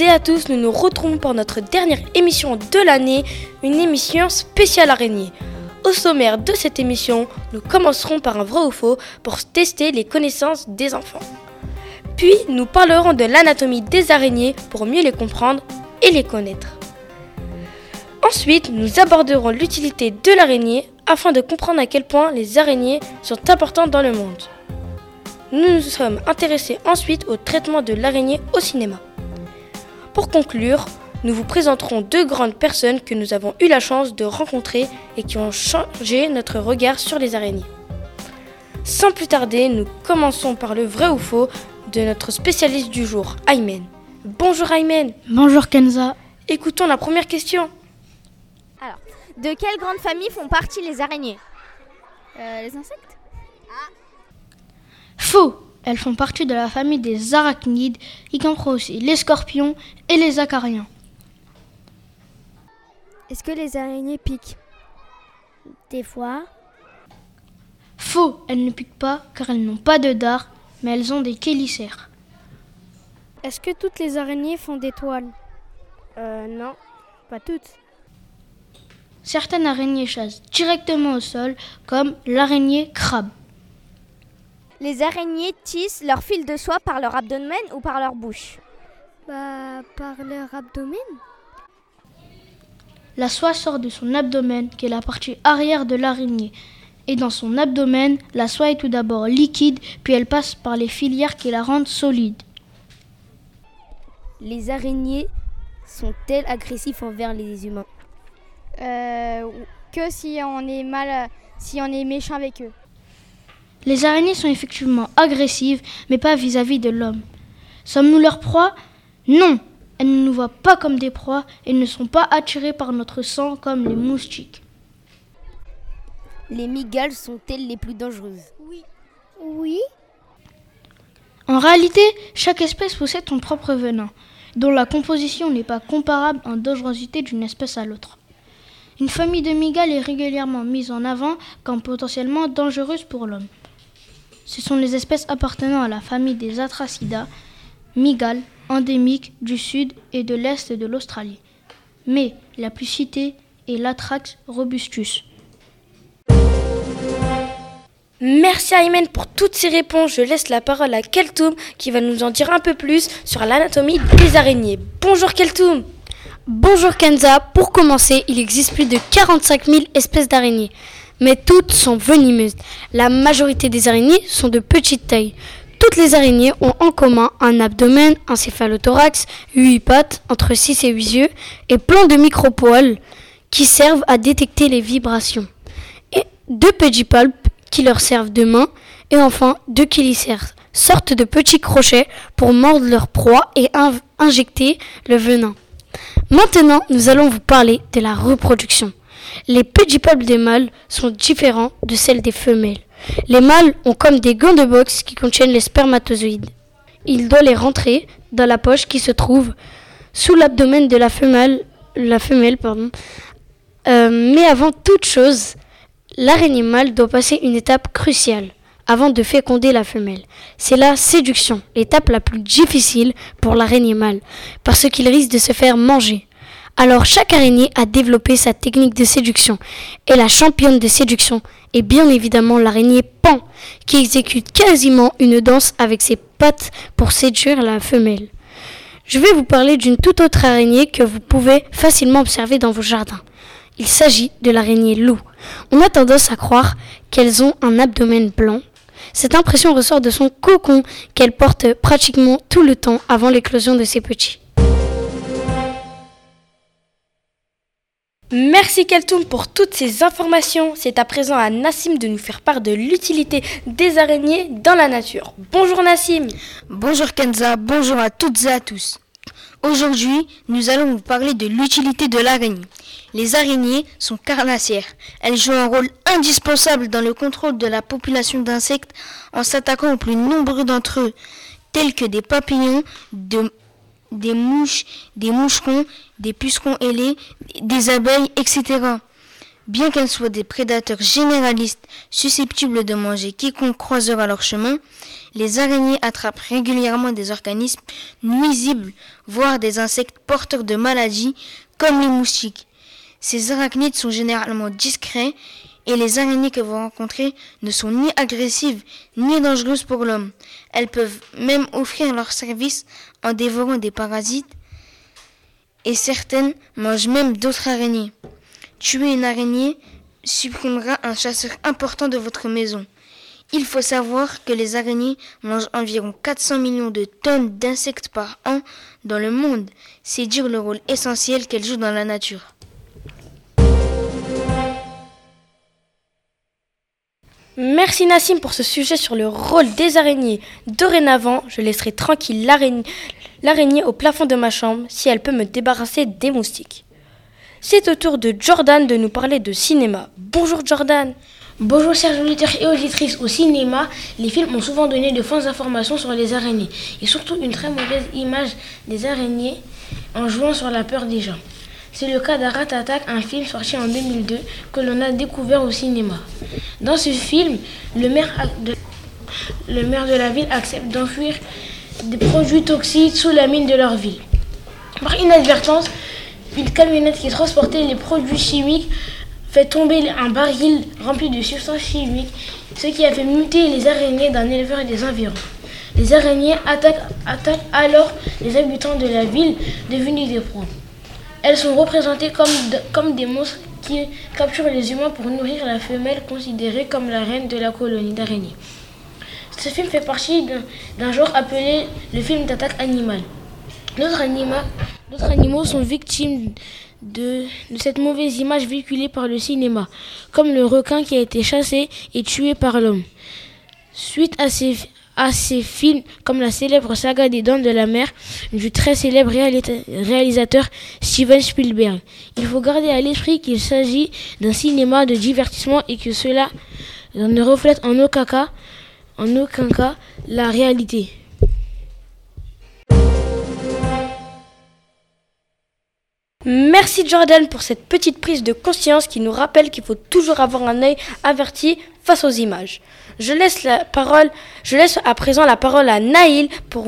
Et à tous, nous nous retrouvons pour notre dernière émission de l'année, une émission spéciale araignée. Au sommaire de cette émission, nous commencerons par un vrai ou faux pour tester les connaissances des enfants. Puis nous parlerons de l'anatomie des araignées pour mieux les comprendre et les connaître. Ensuite, nous aborderons l'utilité de l'araignée afin de comprendre à quel point les araignées sont importantes dans le monde. Nous nous sommes intéressés ensuite au traitement de l'araignée au cinéma. Pour conclure, nous vous présenterons deux grandes personnes que nous avons eu la chance de rencontrer et qui ont changé notre regard sur les araignées. Sans plus tarder, nous commençons par le vrai ou faux de notre spécialiste du jour, Aymen. Bonjour Aymen. Bonjour Kenza. Écoutons la première question. Alors, de quelle grande famille font partie les araignées? Euh, les insectes? Faux Elles font partie de la famille des arachnides, y compris aussi les scorpions et les acariens. Est-ce que les araignées piquent? Des fois, Faux Elles ne piquent pas car elles n'ont pas de dard, mais elles ont des chélicères. est-ce que toutes les araignées font des toiles? Euh, non, pas toutes. Certaines araignées chassent directement au sol, comme l'araignée crabe. Les araignées tissent leur fil de soie par leur abdomen ou par leur bouche Bah, par leur abdomen? La soie sort de son abdomen, qui est la partie arrière de l'araignée. Et dans son abdomen, la soie est tout d'abord liquide, puis elle passe par les filières qui la rendent solide. Les araignées sont-elles agressives envers les humains? Euh, que si on est mal, si on est méchant avec eux. Les araignées sont effectivement agressives, mais pas vis-à-vis de l'homme. Sommes-nous leurs proies? Non, elles ne nous voient pas comme des proies et ne sont pas attirées par notre sang comme les moustiques. Les migales sont-elles les plus dangereuses? Oui. En réalité, chaque espèce possède son propre venin, dont la composition n'est pas comparable en dangerosité d'une espèce à l'autre. Une famille de migales est régulièrement mise en avant comme potentiellement dangereuse pour l'homme. Ce sont les espèces appartenant à la famille des Atracidas, migales endémiques du sud et de l'est de l'Australie. Mais la plus citée est l'Atrax robustus. Merci Aymen pour toutes ces réponses. Je laisse la parole à Keltoum qui va nous en dire un peu plus sur l'anatomie des araignées. Bonjour Keltoum. Bonjour Kenza, pour commencer, il existe plus de 45 000 espèces d'araignées, mais toutes sont venimeuses. La majorité des araignées sont de petite taille. Toutes les araignées ont en commun un abdomen, un céphalothorax, 8 pattes, entre 6 et 8 yeux, et plein de micropoils qui servent à détecter les vibrations. Et deux pédipalpes qui leur servent de main, et enfin deux chélicères, sortes de petits crochets pour mordre leur proie et in- injecter le venin. Maintenant, nous allons vous parler de la reproduction. Les pédipalpes des mâles sont différents de celles des femelles. Les mâles ont comme des gants de boxe qui contiennent les spermatozoïdes. Il doit les rentrer dans la poche qui se trouve sous l'abdomen de la femelle, la femelle pardon. Euh, mais avant toute chose, l'araignée mâle doit passer une étape cruciale avant de féconder la femelle. C'est la séduction, l'étape la plus difficile pour l'araignée mâle, parce qu'il risque de se faire manger. Alors chaque araignée a développé sa technique de séduction, et la championne de séduction est bien évidemment l'araignée pan, qui exécute quasiment une danse avec ses pattes pour séduire la femelle. Je vais vous parler d'une toute autre araignée que vous pouvez facilement observer dans vos jardins. Il s'agit de l'araignée loup. On a tendance à croire qu'elles ont un abdomen blanc. Cette impression ressort de son cocon qu'elle porte pratiquement tout le temps avant l'éclosion de ses petits. Merci Keltoum pour toutes ces informations. C'est à présent à Nassim de nous faire part de l'utilité des araignées dans la nature. Bonjour Nassim. Bonjour Kenza, bonjour à toutes et à tous. Aujourd'hui, nous allons vous parler de l'utilité de l'araignée. Les araignées sont carnassières. Elles jouent un rôle indispensable dans le contrôle de la population d'insectes en s'attaquant aux plus nombreux d'entre eux, tels que des papillons, de- des mouches, des moucherons, des pucerons ailés, des abeilles, etc. Bien qu'elles soient des prédateurs généralistes susceptibles de manger quiconque croisera leur chemin, les araignées attrapent régulièrement des organismes nuisibles, voire des insectes porteurs de maladies comme les moustiques. Ces arachnides sont généralement discrets et les araignées que vous rencontrez ne sont ni agressives ni dangereuses pour l'homme. Elles peuvent même offrir leur service en dévorant des parasites et certaines mangent même d'autres araignées. Tuer une araignée supprimera un chasseur important de votre maison. Il faut savoir que les araignées mangent environ 400 millions de tonnes d'insectes par an dans le monde. C'est dire le rôle essentiel qu'elles jouent dans la nature. Merci Nassim pour ce sujet sur le rôle des araignées. Dorénavant, je laisserai tranquille l'araignée au plafond de ma chambre si elle peut me débarrasser des moustiques. C'est au tour de Jordan de nous parler de cinéma. Bonjour Jordan. Bonjour chers auditeurs et auditrices. Au cinéma, les films ont souvent donné de fausses informations sur les araignées et surtout une très mauvaise image des araignées en jouant sur la peur des gens. C'est le cas d'Arat Attack, un film sorti en 2002 que l'on a découvert au cinéma. Dans ce film, le maire, de, la ville accepte d'enfuir des produits toxiques sous la mine de leur ville. Par inadvertance, une camionnette qui transportait les produits chimiques fait tomber un baril rempli de substances chimiques, ce qui a fait muter les araignées d'un éleveur des environs. Les araignées attaquent, attaquent alors les habitants de la ville devenus des proies. Elles sont représentées comme, comme des monstres qui capturent les humains pour nourrir la femelle considérée comme la reine de la colonie d'araignées. Ce film fait partie d'un genre appelé le film d'attaque animale. D'autres animaux sont victimes de, de, cette mauvaise image véhiculée par le cinéma, comme le requin qui a été chassé et tué par l'homme. Suite à ces, à ces films comme la célèbre saga des Dents de la Mer du très célèbre réalisateur Steven Spielberg. Il faut garder à l'esprit qu'il s'agit d'un cinéma de divertissement et que cela ne reflète en aucun cas, en aucun cas la réalité. Merci Jordan pour cette petite prise de conscience qui nous rappelle qu'il faut toujours avoir un œil averti face aux images. Je laisse la parole, je laisse à présent la parole à Naïl pour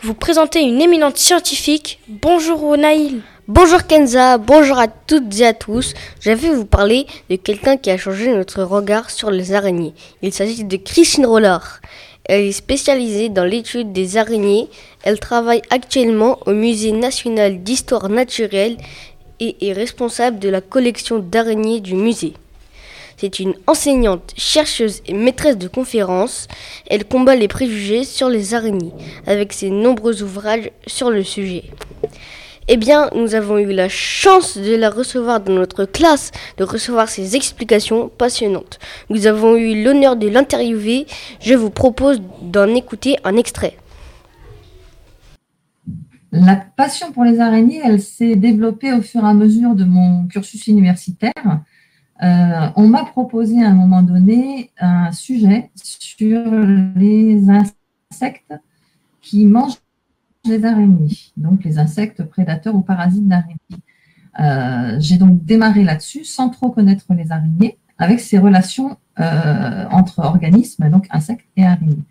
vous présenter une éminente scientifique. Bonjour Naïl. Bonjour Kenza, bonjour à toutes et à tous. Je vais vous parler de quelqu'un qui a changé notre regard sur les araignées. Il s'agit de Christine Rollard. Elle est spécialisée dans l'étude des araignées. Elle travaille actuellement au Musée national d'histoire naturelle et est responsable de la collection d'araignées du musée. C'est une enseignante, chercheuse et maîtresse de conférences. Elle combat les préjugés sur les araignées avec ses nombreux ouvrages sur le sujet. Eh bien, nous avons eu la chance de la recevoir dans notre classe, de recevoir ses explications passionnantes. Nous avons eu l'honneur de l'interviewer. Je vous propose d'en écouter un extrait. La passion pour les araignées, elle s'est développée au fur et à mesure de mon cursus universitaire. Euh, on m'a proposé à un moment donné un sujet sur les insectes qui mangent les araignées, donc les insectes prédateurs ou parasites d'araignées. Euh, j'ai donc démarré là-dessus sans trop connaître les araignées, avec ces relations euh, entre organismes, donc insectes et araignées.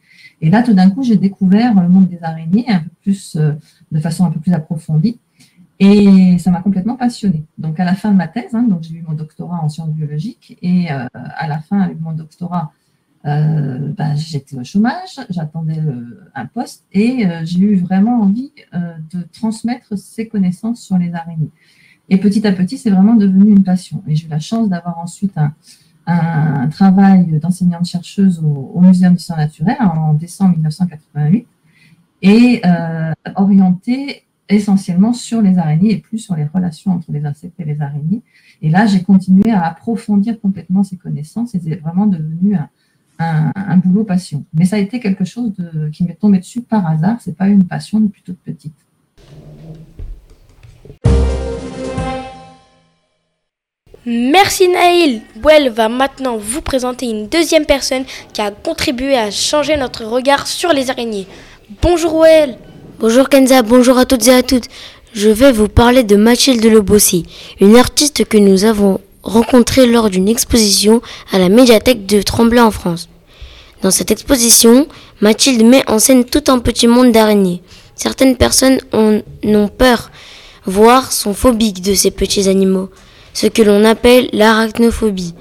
Et là, tout d'un coup, j'ai découvert le monde des araignées un peu plus, euh, de façon un peu plus approfondie. Et ça m'a complètement passionnée. Donc, à la fin de ma thèse, hein, j'ai eu mon doctorat en sciences biologiques, et à la fin, avec mon doctorat, euh, ben, j'étais au chômage, j'attendais euh, un poste et euh, j'ai eu vraiment envie de transmettre ces connaissances sur les araignées. Et petit à petit, c'est vraiment devenu une passion. Et j'ai eu la chance d'avoir ensuite un, travail d'enseignante-chercheuse au, au, Muséum d'histoire naturelle en décembre 1988 et orienté essentiellement sur les araignées et plus sur les relations entre les insectes et les araignées. Et là, j'ai continué à approfondir complètement ces connaissances et c'est vraiment devenu un, un, boulot passion. Mais ça a été quelque chose de, qui m'est tombé dessus par hasard. C'est pas une passion depuis toute petite. Merci Naïl. Well va maintenant vous présenter une deuxième personne qui a contribué à changer notre regard sur les araignées. Bonjour Well. Bonjour Kenza, bonjour à toutes et à toutes. Je vais vous parler de Mathilde Lebossi, une artiste que nous avons rencontré lors d'une exposition à la médiathèque de Tremblay en France. Dans cette exposition, Mathilde met en scène tout un petit monde d'araignées. Certaines personnes ont, ont peur, voire sont phobiques de ces petits animaux, ce que l'on appelle l'arachnophobie.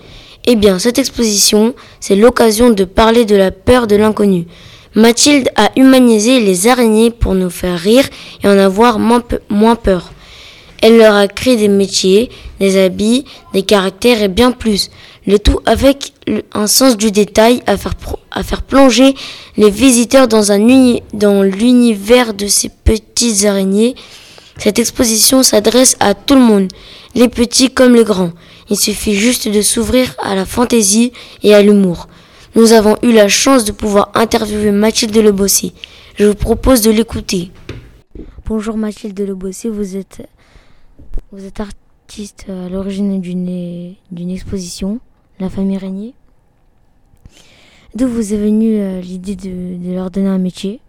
Eh bien, cette exposition, c'est l'occasion de parler de la peur de l'inconnu. Mathilde a humanisé les araignées pour nous faire rire et en avoir moins peur. Elle leur a créé des métiers, des habits, des caractères et bien plus. Le tout avec un sens du détail à faire, à faire plonger les visiteurs dans, dans l'univers de ces petites araignées. Cette exposition s'adresse à tout le monde, les petits comme les grands. Il suffit juste de s'ouvrir à la fantaisie et à l'humour. Nous avons eu la chance de pouvoir interviewer Mathilde Lebossé. Je vous propose de l'écouter. Bonjour Mathilde Lebossé, vous êtes, vous êtes artiste à l'origine d'une, exposition, La famille Régnier. D'où vous est venue euh, l'idée de, leur donner un métier?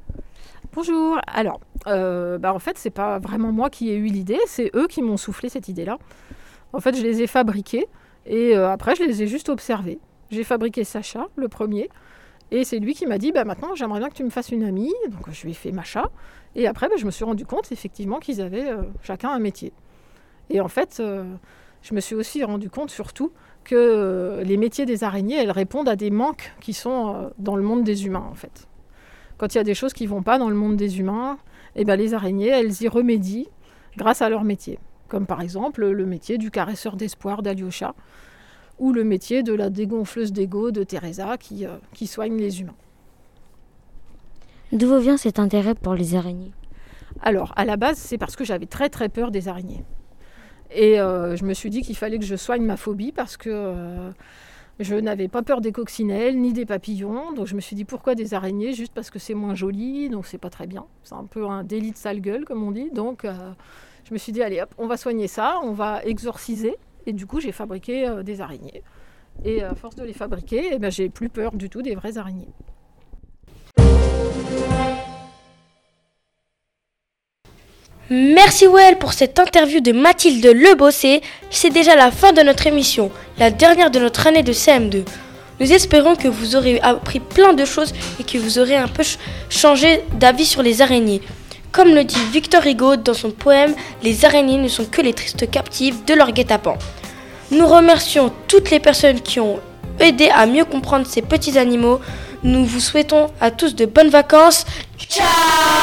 Bonjour. Alors, euh, bah en fait, c'est pas vraiment moi qui ai eu l'idée, c'est eux qui m'ont soufflé cette idée-là. En fait, je les ai fabriqués et euh, après, je les ai juste observés. J'ai fabriqué Sacha, le premier, et c'est lui qui m'a dit bah, maintenant, j'aimerais bien que tu me fasses une amie. Donc, je lui ai fait Macha. Et après, bah, je me suis rendu compte effectivement qu'ils avaient euh, chacun un métier. Et en fait, euh, je me suis aussi rendu compte surtout que les métiers des araignées, elles répondent à des manques qui sont dans le monde des humains en fait. Quand il y a des choses qui ne vont pas dans le monde des humains, eh ben, les araignées, elles y remédient grâce à leur métier comme par exemple le métier du caresseur d'espoir d'Alyosha, ou le métier de la dégonfleuse d'ego de Teresa qui, euh, qui soigne les humains. D'où vient cet intérêt pour les araignées? Alors, à la base, c'est parce que j'avais très très peur des araignées. Et euh, je me suis dit qu'il fallait que je soigne ma phobie parce que euh, je n'avais pas peur des coccinelles ni des papillons. Donc je me suis dit pourquoi des araignées? Juste parce que c'est moins joli, donc c'est pas très bien. C'est un peu un délit de sale gueule, comme on dit. Donc je me suis dit, allez hop, on va soigner ça, on va exorciser. Et du coup, j'ai fabriqué euh, des araignées. Et à force de les fabriquer, eh ben, j'ai plus peur du tout des vraies araignées. Merci Well pour cette interview de Mathilde Lebossé. C'est déjà la fin de notre émission, la dernière de notre année de CM2. Nous espérons que vous aurez appris plein de choses et que vous aurez un peu changé d'avis sur les araignées. Comme le dit Victor Hugo dans son poème, les araignées ne sont que les tristes captives de leur guet-apens. Nous remercions toutes les personnes qui ont aidé à mieux comprendre ces petits animaux. Nous vous souhaitons à tous de bonnes vacances. Ciao